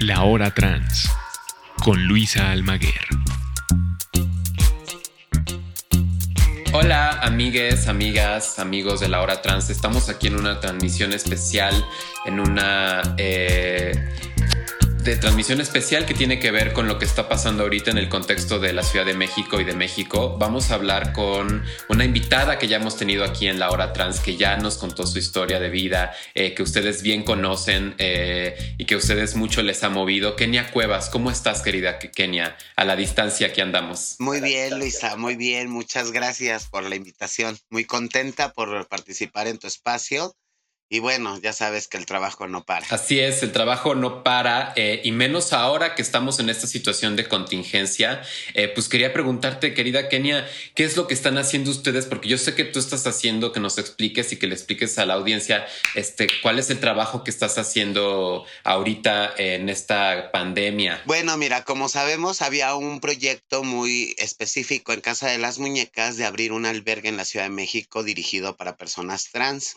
La Hora Trans con Luisa Almaguer. Hola amigues, amigas, amigos de la hora trans. Estamos aquí en una transmisión especial, en una eh, de transmisión especial que tiene que ver con lo que está pasando ahorita en el contexto de la Ciudad de México y de México. Vamos a hablar con una invitada que ya hemos tenido aquí en la hora trans, que ya nos contó su historia de vida, eh, que ustedes bien conocen eh, y que a ustedes mucho les ha movido. Kenia Cuevas, ¿cómo estás, querida Kenia? A la distancia que andamos. Muy bien, Luisa, muy bien. Muchas gracias por la invitación. Muy contenta por participar en tu espacio y bueno, ya sabes que el trabajo no para. Así es, el trabajo no para eh, y menos ahora que estamos en esta situación de contingencia. Eh, pues quería preguntarte, querida Kenia, ¿qué es lo que están haciendo ustedes? Porque yo sé que tú estás haciendo que nos expliques y que le expliques a la audiencia este, cuál es el trabajo que estás haciendo ahorita en esta pandemia. Bueno, mira, como sabemos, había un proyecto muy específico en Casa de las Muñecas de abrir un albergue en la Ciudad de México dirigido para personas trans.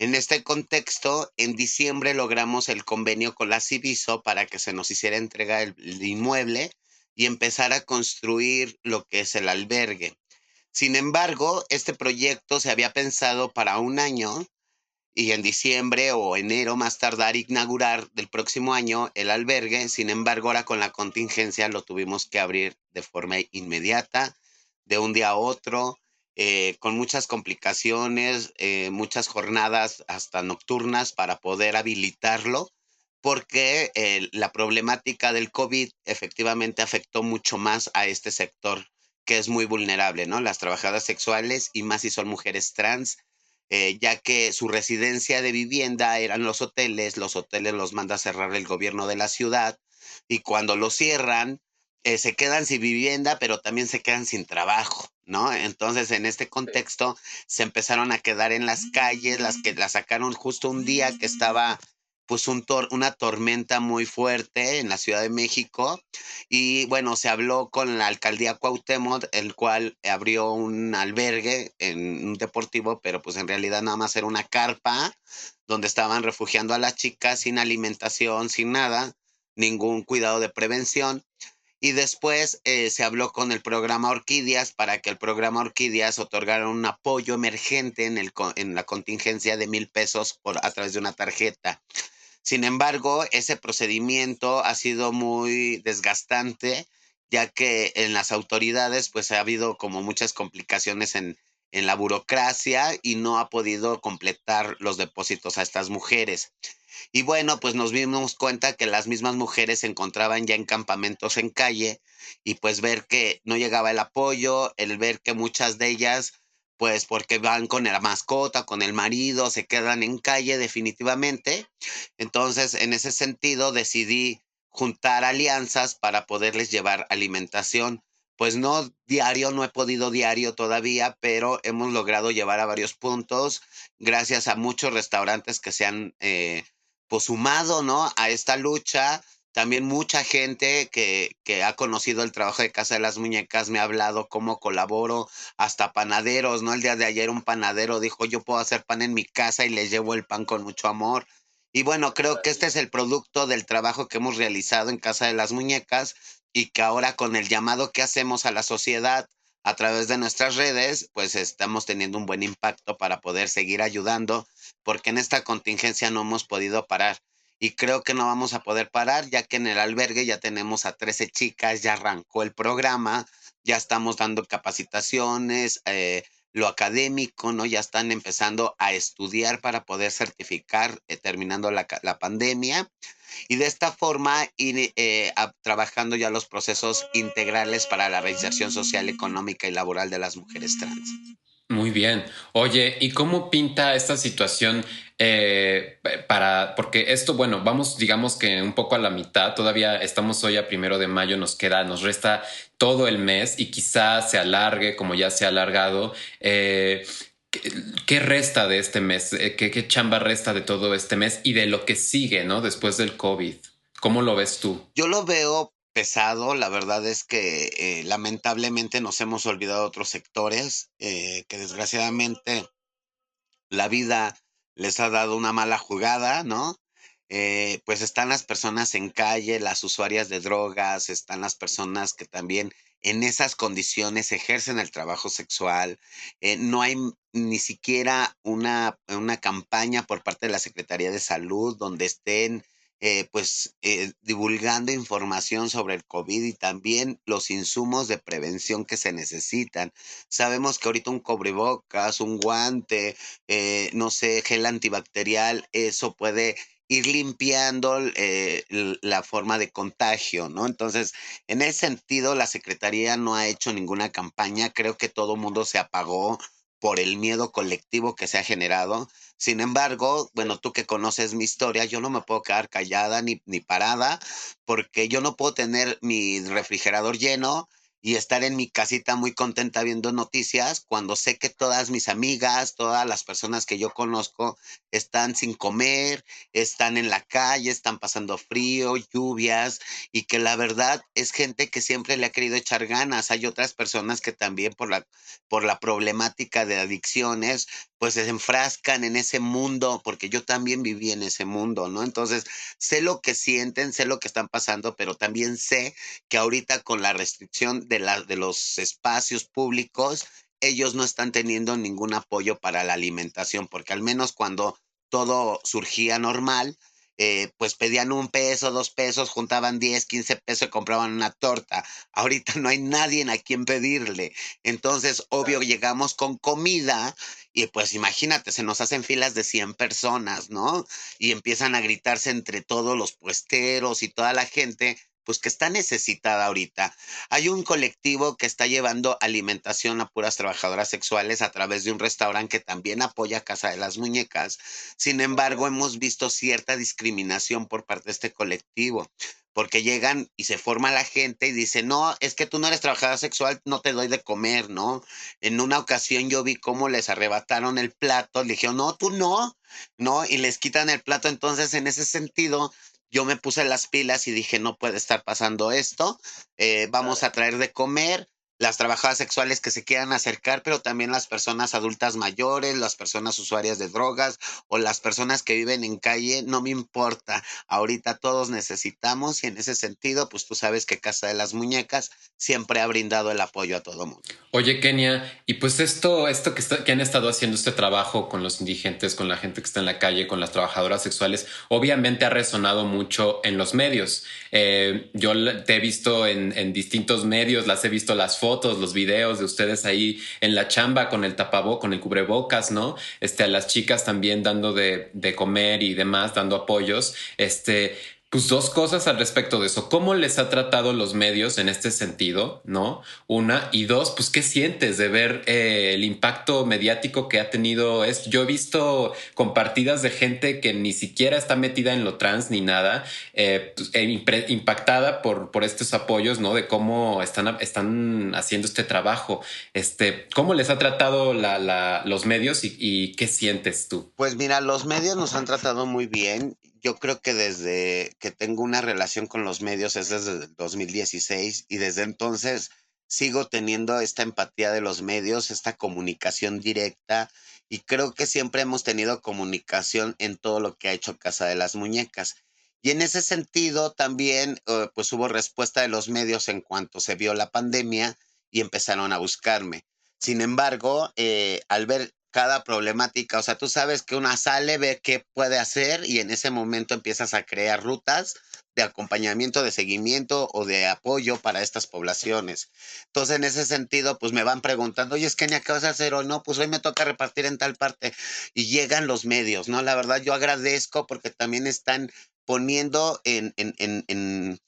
En este contexto, en diciembre logramos el convenio con la Civiso para que se nos hiciera entrega el, inmueble y empezar a construir lo que es el albergue. Sin embargo, este proyecto se había pensado para un año y en diciembre o enero más tardar inaugurar del próximo año el albergue. Sin embargo, ahora con la contingencia lo tuvimos que abrir de forma inmediata, de un día a otro. Eh, con muchas complicaciones, eh, muchas jornadas hasta nocturnas para poder habilitarlo, porque eh, la problemática del COVID efectivamente afectó mucho más a este sector que es muy vulnerable, ¿no? Las trabajadoras sexuales y más si son mujeres trans, ya que su residencia de vivienda eran los hoteles, los hoteles los manda a cerrar el gobierno de la ciudad y cuando los cierran, se quedan sin vivienda, pero también se quedan sin trabajo. ¿no? Entonces, en este contexto, se empezaron a quedar en las calles, las que la sacaron justo un día que estaba pues un una tormenta muy fuerte en la Ciudad de México y bueno, se habló con la alcaldía Cuauhtémoc, el cual abrió un albergue en un deportivo, pero pues en realidad nada más era una carpa donde estaban refugiando a las chicas sin alimentación, sin nada, ningún cuidado de prevención y después eh, se habló con el programa Orquídeas para que el programa Orquídeas otorgara un apoyo emergente en, el, en la contingencia de mil pesos por, a través de una tarjeta. Sin embargo, ese procedimiento ha sido muy desgastante, ya que en las autoridades pues ha habido como muchas complicaciones en, en la burocracia y no ha podido completar los depósitos a estas mujeres. Y bueno, pues nos dimos cuenta que las mismas mujeres se encontraban ya en campamentos en calle y pues ver que no llegaba el apoyo, el ver que muchas de ellas, pues porque van con la mascota, con el marido, se quedan en calle definitivamente. Entonces, en ese sentido, decidí juntar alianzas para poderles llevar alimentación. Pues no diario, no he podido diario todavía, pero hemos logrado llevar a varios puntos gracias a muchos restaurantes que se han eh, pues sumado, ¿no? A esta lucha, también mucha gente que, que, ha conocido el trabajo de Casa de las Muñecas me ha hablado cómo colaboro, hasta panaderos, ¿no? El día de ayer un panadero dijo, yo puedo hacer pan en mi casa y les llevo el pan con mucho amor. Y bueno, creo que este es el producto del trabajo que hemos realizado en Casa de las Muñecas y que ahora con el llamado que hacemos a la sociedad a través de nuestras redes, pues estamos teniendo un buen impacto para poder seguir ayudando, porque en esta contingencia no hemos podido parar. Y creo que no vamos a poder parar, ya que en el albergue ya tenemos a 13 chicas, ya arrancó el programa, ya estamos dando capacitaciones, eh, lo académico, ¿no? Ya están empezando a estudiar para poder certificar eh, terminando la, la, pandemia y de esta forma ir eh, trabajando ya los procesos integrales para la reinserción social, económica y laboral de las mujeres trans. Muy bien. Oye, ¿y cómo pinta esta situación eh, para, porque esto, bueno, vamos, digamos que un poco a la mitad, todavía estamos hoy a primero de mayo, nos queda, nos resta todo el mes y quizás se alargue como ya se ha alargado. Eh, ¿Qué resta de este mes? Eh, ¿Qué, ¿Qué, chamba resta de todo este mes y de lo que sigue, ¿no? Después del COVID. ¿Cómo lo ves tú? Yo lo veo pesado. La verdad es que lamentablemente nos hemos olvidado otros sectores que desgraciadamente la vida les ha dado una mala jugada, ¿no? eh, pues están las personas en calle, las usuarias de drogas, están las personas que también en esas condiciones ejercen el trabajo sexual. Eh, no hay ni siquiera una, una campaña por parte de la Secretaría de Salud donde estén eh, pues eh, divulgando información sobre el COVID y también los insumos de prevención que se necesitan. Sabemos que ahorita un cobrebocas, un guante, eh, no sé, gel antibacterial, eso puede ir limpiando la forma de contagio, ¿no? Entonces, en ese sentido, la Secretaría no ha hecho ninguna campaña, creo que todo el mundo se apagó por el miedo colectivo que se ha generado. Sin embargo, bueno, tú que conoces mi historia, yo no me puedo quedar callada ni, ni parada porque yo no puedo tener mi refrigerador lleno y estar en mi casita muy contenta viendo noticias cuando sé que todas mis amigas, todas las personas que yo conozco están sin comer, están en la calle, están pasando frío, lluvias y que la verdad es gente que siempre le ha querido echar ganas. Hay otras personas que también por la, por la problemática de adicciones pues se enfrascan en ese mundo, porque yo también viví en ese mundo, ¿no? Entonces, sé lo que sienten, sé lo que están pasando, pero también sé que ahorita con la restricción de, la, de los espacios públicos, ellos no están teniendo ningún apoyo para la alimentación, porque al menos cuando todo surgía normal, eh, pues pedían un peso, dos pesos, juntaban 10, 15 pesos y compraban una torta. Ahorita no hay nadie a quien pedirle. Entonces, obvio, llegamos con comida y pues imagínate, se nos hacen filas de 100 personas, ¿no? Y empiezan a gritarse entre todos los puesteros y toda la gente pues que está necesitada ahorita. Hay un colectivo que está llevando alimentación a puras trabajadoras sexuales a través de un restaurante que también apoya Casa de las Muñecas. Sin embargo, hemos visto cierta discriminación por parte de este colectivo porque llegan y se forma la gente y dicen, no, es que tú no eres trabajadora sexual, no te doy de comer, ¿no? En una ocasión yo vi cómo les arrebataron el plato, le dijeron, no, tú no, ¿no? Y les quitan el plato, entonces en ese sentido yo me puse las pilas y dije, no puede estar pasando esto, eh, vamos a traer de comer, las trabajadoras sexuales que se quieran acercar, pero también las personas adultas mayores, las personas usuarias de drogas o las personas que viven en calle, no me importa. Ahorita todos necesitamos y en ese sentido, pues tú sabes que Casa de las Muñecas siempre ha brindado el apoyo a todo mundo. Oye, Kenia, y pues esto, esto que, han estado haciendo este trabajo con los indigentes, con la gente que está en la calle, con las trabajadoras sexuales, obviamente ha resonado mucho en los medios. Eh, yo te he visto en distintos medios, las he visto las fotos fotos, los videos de ustedes ahí en la chamba con el tapabocas, con el cubrebocas, ¿no? Este, a las chicas también dando de, de comer y demás, dando apoyos. Este, pues dos cosas al respecto de eso. ¿Cómo les ha tratado los medios en este sentido? ¿No? Una. Y dos, pues, ¿qué sientes de ver eh, el impacto mediático que ha tenido esto? Yo he visto compartidas de gente que ni siquiera está metida en lo trans ni nada, eh, pues, eh, impactada por, por estos apoyos, ¿no? De cómo están, están haciendo este trabajo. Este, ¿Cómo les ha tratado la, los medios y, y qué sientes tú? Pues mira, los medios nos han tratado muy bien yo creo que desde que tengo una relación con los medios es desde el 2016 y desde entonces sigo teniendo esta empatía de los medios, esta comunicación directa y creo que siempre hemos tenido comunicación en todo lo que ha hecho Casa de las Muñecas. Y en ese sentido también eh, pues hubo respuesta de los medios en cuanto se vio la pandemia y empezaron a buscarme. Sin embargo, eh, al ver cada problemática. O sea, tú sabes que una sale, ve qué puede hacer y en ese momento empiezas a crear rutas de acompañamiento, de seguimiento o de apoyo para estas poblaciones. Entonces, en ese sentido, pues me van preguntando, oye, es que ¿qué vas a hacer hoy? No, pues hoy me toca repartir en tal parte. Y llegan los medios, ¿no? La verdad, yo agradezco porque también están poniendo en, en, en, en,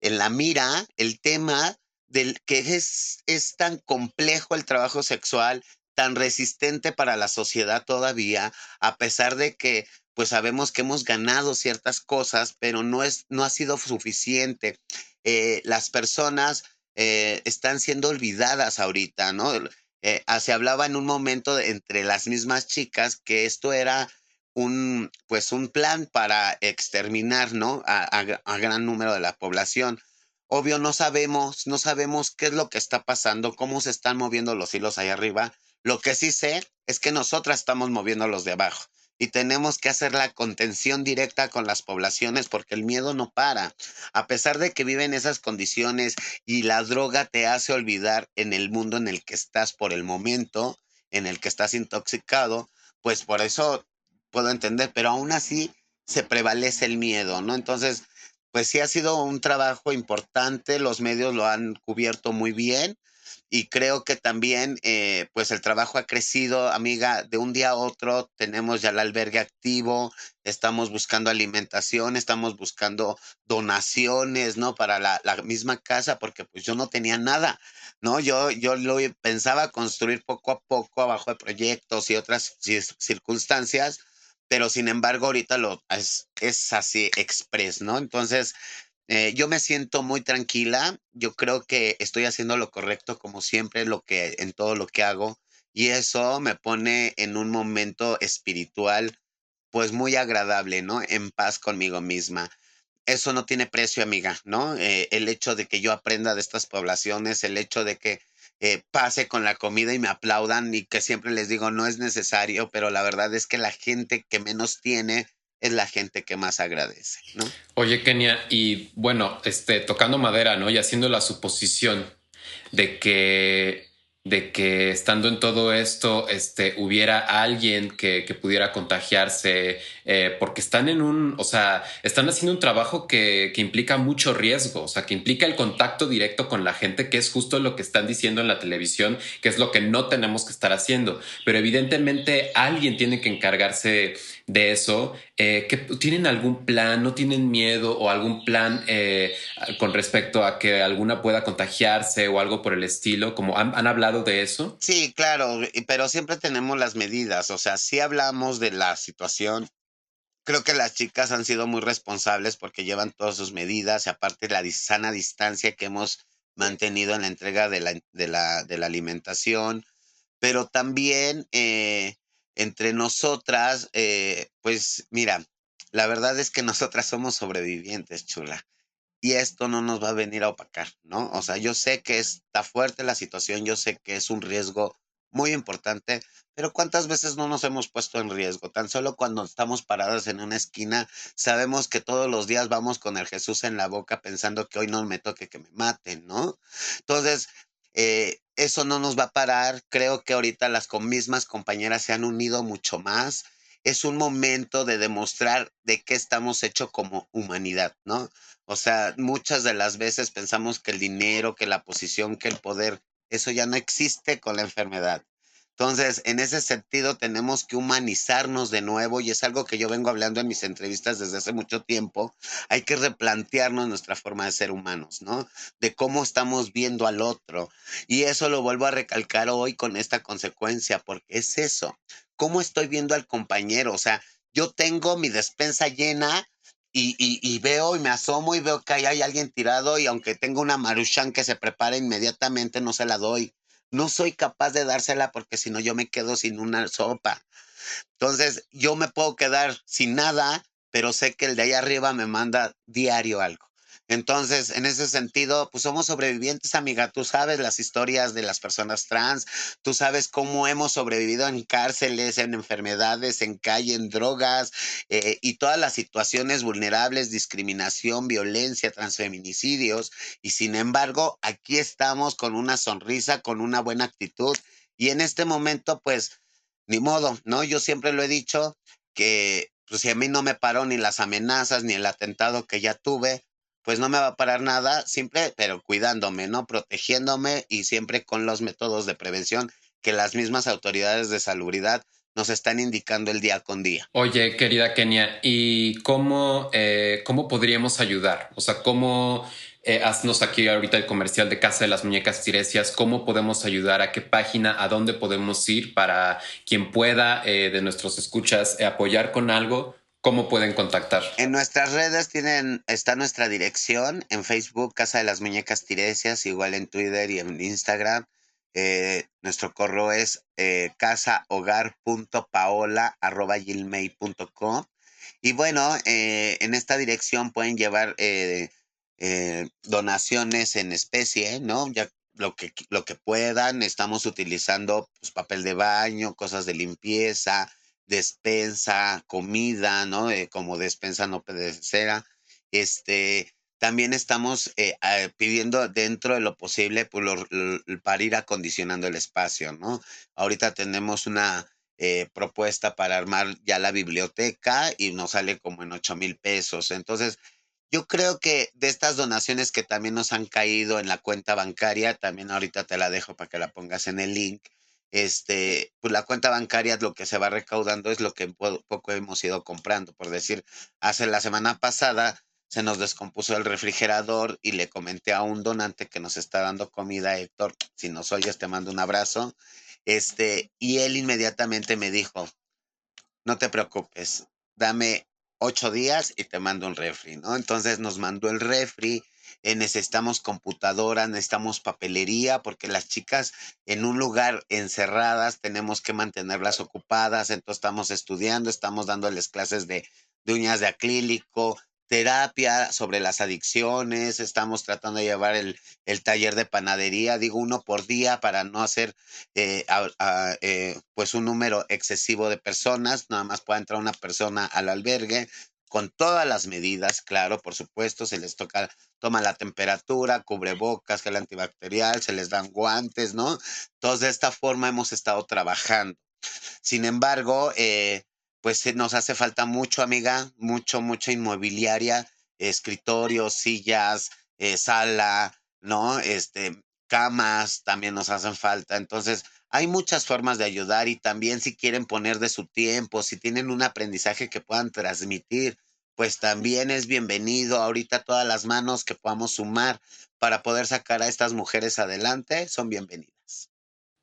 en la mira el tema del que es, es tan complejo el trabajo sexual, tan resistente para la sociedad todavía, a pesar de que pues sabemos que hemos ganado ciertas cosas, pero no, es, no ha sido suficiente. Eh, las personas eh, están siendo olvidadas ahorita, ¿no? Eh, ah, se hablaba en un momento entre las mismas chicas que esto era un, pues un plan para exterminar, ¿no? A, a, gran número de la población. Obvio, no sabemos, no sabemos qué es lo que está pasando, cómo se están moviendo los hilos ahí arriba, lo que sí sé es que nosotras estamos moviendo los de abajo. y tenemos que hacer la contención directa con las poblaciones porque el miedo no para. A pesar de que viven esas condiciones y la droga te hace olvidar en el mundo en el que estás por el momento, en el que estás intoxicado, pues por eso puedo entender, pero aún así se prevalece el miedo, ¿no? Entonces, pues sí ha sido un trabajo importante, los medios lo han cubierto muy bien y creo que también eh, pues el trabajo ha crecido, amiga, de un día a otro tenemos ya el albergue activo, estamos buscando alimentación, estamos buscando donaciones, ¿no? Para la, la misma casa, porque pues yo no tenía nada, ¿no? Yo, yo lo pensaba construir poco a poco abajo de proyectos y otras circunstancias, pero sin embargo ahorita lo es, es así express, ¿no? Entonces, eh, yo me siento muy tranquila, yo creo que estoy haciendo lo correcto como siempre, lo que en todo lo que hago y eso me pone en un momento espiritual pues muy agradable, ¿no? En paz conmigo misma. Eso no tiene precio, amiga, ¿no? Eh, el hecho de que yo aprenda de estas poblaciones, el hecho de que eh, pase con la comida y me aplaudan y que siempre les digo no es necesario, pero la verdad es que la gente que menos tiene es la gente que más agradece, ¿no? Oye, Kenia, y bueno, este, tocando madera, ¿no? Y haciendo la suposición de que de que estando en todo esto este, hubiera alguien que, pudiera contagiarse, eh, porque están en un, o sea, están haciendo un trabajo que, que, implica mucho riesgo, o sea, que implica el contacto directo con la gente, que es justo lo que están diciendo en la televisión, que es lo que no tenemos que estar haciendo. Pero evidentemente alguien tiene que encargarse de eso, eh, que tienen algún plan, no tienen miedo o algún plan eh, con respecto a que alguna pueda contagiarse o algo por el estilo, como han, hablado de eso. Sí, claro, pero siempre tenemos las medidas, o sea, si hablamos de la situación. Creo que las chicas han sido muy responsables porque llevan todas sus medidas y aparte la sana distancia que hemos mantenido en la entrega de la, de la, de la alimentación, pero también eh, entre nosotras, eh, pues mira, la verdad es que nosotras somos sobrevivientes, chula. Y esto no nos va a venir a opacar, ¿no? O sea, yo sé que está fuerte la situación, yo sé que es un riesgo muy importante, pero ¿cuántas veces no nos hemos puesto en riesgo? Tan solo cuando estamos paradas en una esquina, sabemos que todos los días vamos con el Jesús en la boca pensando que hoy no me toque que me maten, ¿no? Entonces, eh, eso no nos va a parar. Creo que ahorita las mismas compañeras se han unido mucho más. Es un momento de demostrar de qué estamos hechos como humanidad, ¿no? O sea, muchas de las veces pensamos que el dinero, que la posición, que el poder, eso ya no existe con la enfermedad. Entonces, en ese sentido, tenemos que humanizarnos de nuevo y es algo que yo vengo hablando en mis entrevistas desde hace mucho tiempo. Hay que replantearnos nuestra forma de ser humanos, ¿no? De cómo estamos viendo al otro. Y eso lo vuelvo a recalcar hoy con esta consecuencia, porque es eso. ¿Cómo estoy viendo al compañero? O sea, yo tengo mi despensa llena y, y, veo y me asomo y veo que hay alguien tirado y aunque tengo una maruchan que se prepara inmediatamente, no se la doy no soy capaz de dársela porque si no yo me quedo sin una sopa. Entonces, yo me puedo quedar sin nada, pero sé que el de ahí arriba me manda diario algo. Entonces, en ese sentido, pues somos sobrevivientes, amiga. Tú sabes las historias de las personas trans, tú sabes cómo hemos sobrevivido en cárceles, en enfermedades, en calle, en drogas eh, y todas las situaciones vulnerables, discriminación, violencia, transfeminicidios. Y sin embargo, aquí estamos con una sonrisa, con una buena actitud. Y en este momento, pues, ni modo, ¿no? Yo siempre lo he dicho que, pues, si a mí no me paró ni las amenazas, ni el atentado que ya tuve, pues no me va a parar nada, siempre, pero cuidándome, ¿no? Protegiéndome y siempre con los métodos de prevención que las mismas autoridades de salubridad nos están indicando el día con día. Oye, querida Kenia, ¿y cómo, eh, cómo podríamos ayudar? O sea, ¿cómo eh, haznos aquí ahorita el comercial de Casa de las Muñecas Tiresias? ¿Cómo podemos ayudar? ¿A qué página? ¿A dónde podemos ir para quien pueda eh, de nuestros escuchas apoyar con algo? ¿Cómo pueden contactar? En nuestras redes tienen, está nuestra dirección en Facebook, Casa de las Muñecas Tiresias, igual en Twitter y en Instagram. Eh, nuestro correo es eh, casahogar.paola.gmail.com y bueno, eh, en esta dirección pueden llevar eh, donaciones en especie, ¿no? Ya lo que, lo que puedan. Estamos utilizando pues, papel de baño, cosas de limpieza, despensa, comida, ¿no? como despensa no pedecera. Este, también estamos eh, pidiendo dentro de lo posible pues, para ir acondicionando el espacio, ¿no? Ahorita tenemos una eh, propuesta para armar ya la biblioteca y nos sale como en 8 mil pesos. Entonces, yo creo que de estas donaciones que también nos han caído en la cuenta bancaria, también ahorita te la dejo para que la pongas en el link. Este, pues la cuenta bancaria lo que se va recaudando es lo que poco hemos ido comprando. Por decir, hace la semana pasada se nos descompuso el refrigerador y le comenté a un donante que nos está dando comida, Héctor, si nos oyes te mando un abrazo. Este, y él inmediatamente me dijo, no te preocupes, dame ocho días y te mando un refri, ¿no? Entonces nos mandó el refri, eh, necesitamos computadora, necesitamos papelería, porque las chicas en un lugar encerradas tenemos que mantenerlas ocupadas, entonces estamos estudiando, estamos dándoles clases de, de uñas de acrílico, terapia sobre las adicciones, estamos tratando de llevar el, taller de panadería, digo uno por día para no hacer eh, eh, pues un número excesivo de personas, nada más pueda entrar una persona al albergue con todas las medidas, claro, por supuesto, se les toca, toma la temperatura, cubrebocas, gel antibacterial, se les dan guantes, ¿no? Entonces, de esta forma hemos estado trabajando. Sin embargo, eh, pues nos hace falta mucho, amiga, mucho, mucha inmobiliaria, escritorios, sillas, eh, sala, ¿no? Este, camas también nos hacen falta. Entonces, hay muchas formas de ayudar y también si quieren poner de su tiempo, si tienen un aprendizaje que puedan transmitir, pues también es bienvenido. Ahorita todas las manos que podamos sumar para poder sacar a estas mujeres adelante son bienvenidas.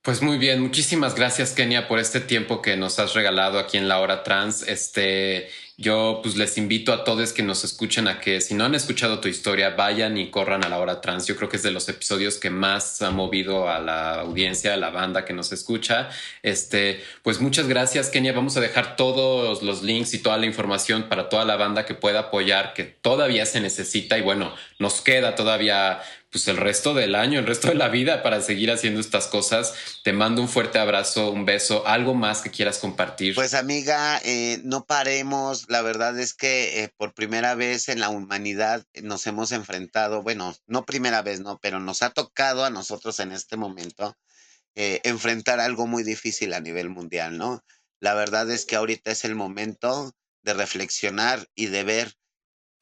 Pues muy bien, muchísimas gracias Kenia por este tiempo que nos has regalado aquí en la hora trans. Este, yo pues les invito a todos que nos escuchen a que si no han escuchado tu historia, vayan y corran a la hora trans. Yo creo que es de los episodios que más ha movido a la audiencia, a la banda que nos escucha. Este, pues muchas gracias Kenia. Vamos a dejar todos los links y toda la información para toda la banda que pueda apoyar, que todavía se necesita y bueno, nos queda todavía pues el resto del año, el resto de la vida para seguir haciendo estas cosas. Te mando un fuerte abrazo, un beso, algo más que quieras compartir. Pues amiga, eh, no paremos. La verdad es que eh, por primera vez en la humanidad nos hemos enfrentado, bueno, no primera vez, no, pero nos ha tocado a nosotros en este momento eh, enfrentar algo muy difícil a nivel mundial, ¿no? La verdad es que ahorita es el momento de reflexionar y de ver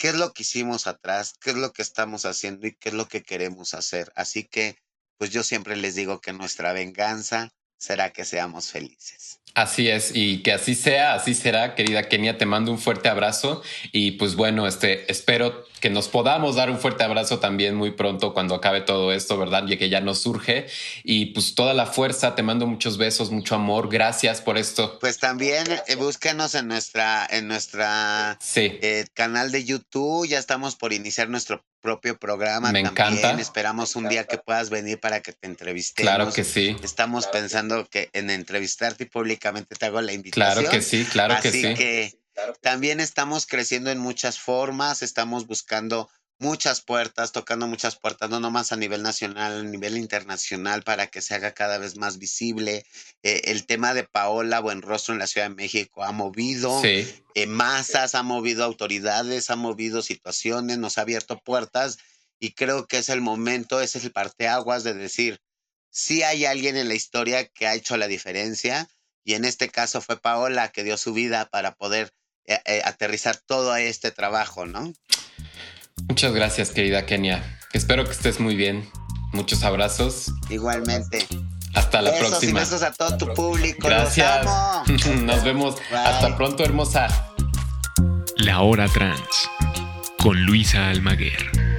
qué es lo que hicimos atrás, qué es lo que estamos haciendo y qué es lo que queremos hacer. Así que, pues yo siempre les digo que nuestra venganza será que seamos felices. Así es, y que así sea, así será, querida Kenia, te mando un fuerte abrazo y pues bueno, este, espero que nos podamos dar un fuerte abrazo también muy pronto cuando acabe todo esto, ¿verdad? Y que ya nos surge y pues toda la fuerza, te mando muchos besos, mucho amor, gracias por esto. Pues también eh, búsquenos en nuestra, en nuestra eh, canal de YouTube, ya estamos por iniciar nuestro propio programa. Me encanta. Esperamos un día que puedas venir para que te entrevistemos. Claro que sí. Estamos pensando que en entrevistarte públicamente te hago la invitación. Claro que sí, claro que sí. Así que también estamos creciendo en muchas formas, estamos buscando muchas puertas, tocando muchas puertas, no nomás a nivel nacional, a nivel internacional, para que se haga cada vez más visible. Eh, el tema de Paola Buenrostro en la Ciudad de México ha movido eh, masas, ha movido autoridades, ha movido situaciones, nos ha abierto puertas y creo que es el momento, ese es el parteaguas de decir, si hay alguien en la historia que ha hecho la diferencia y en este caso fue Paola que dio su vida para poder eh, aterrizar todo este trabajo, ¿no? Muchas gracias, querida Kenia. Espero que estés muy bien. Muchos abrazos. Igualmente. Hasta la próxima. Y besos a todo tu público. Gracias. Nos vemos. Hasta pronto, hermosa. La Hora Trans con Luisa Almaguer.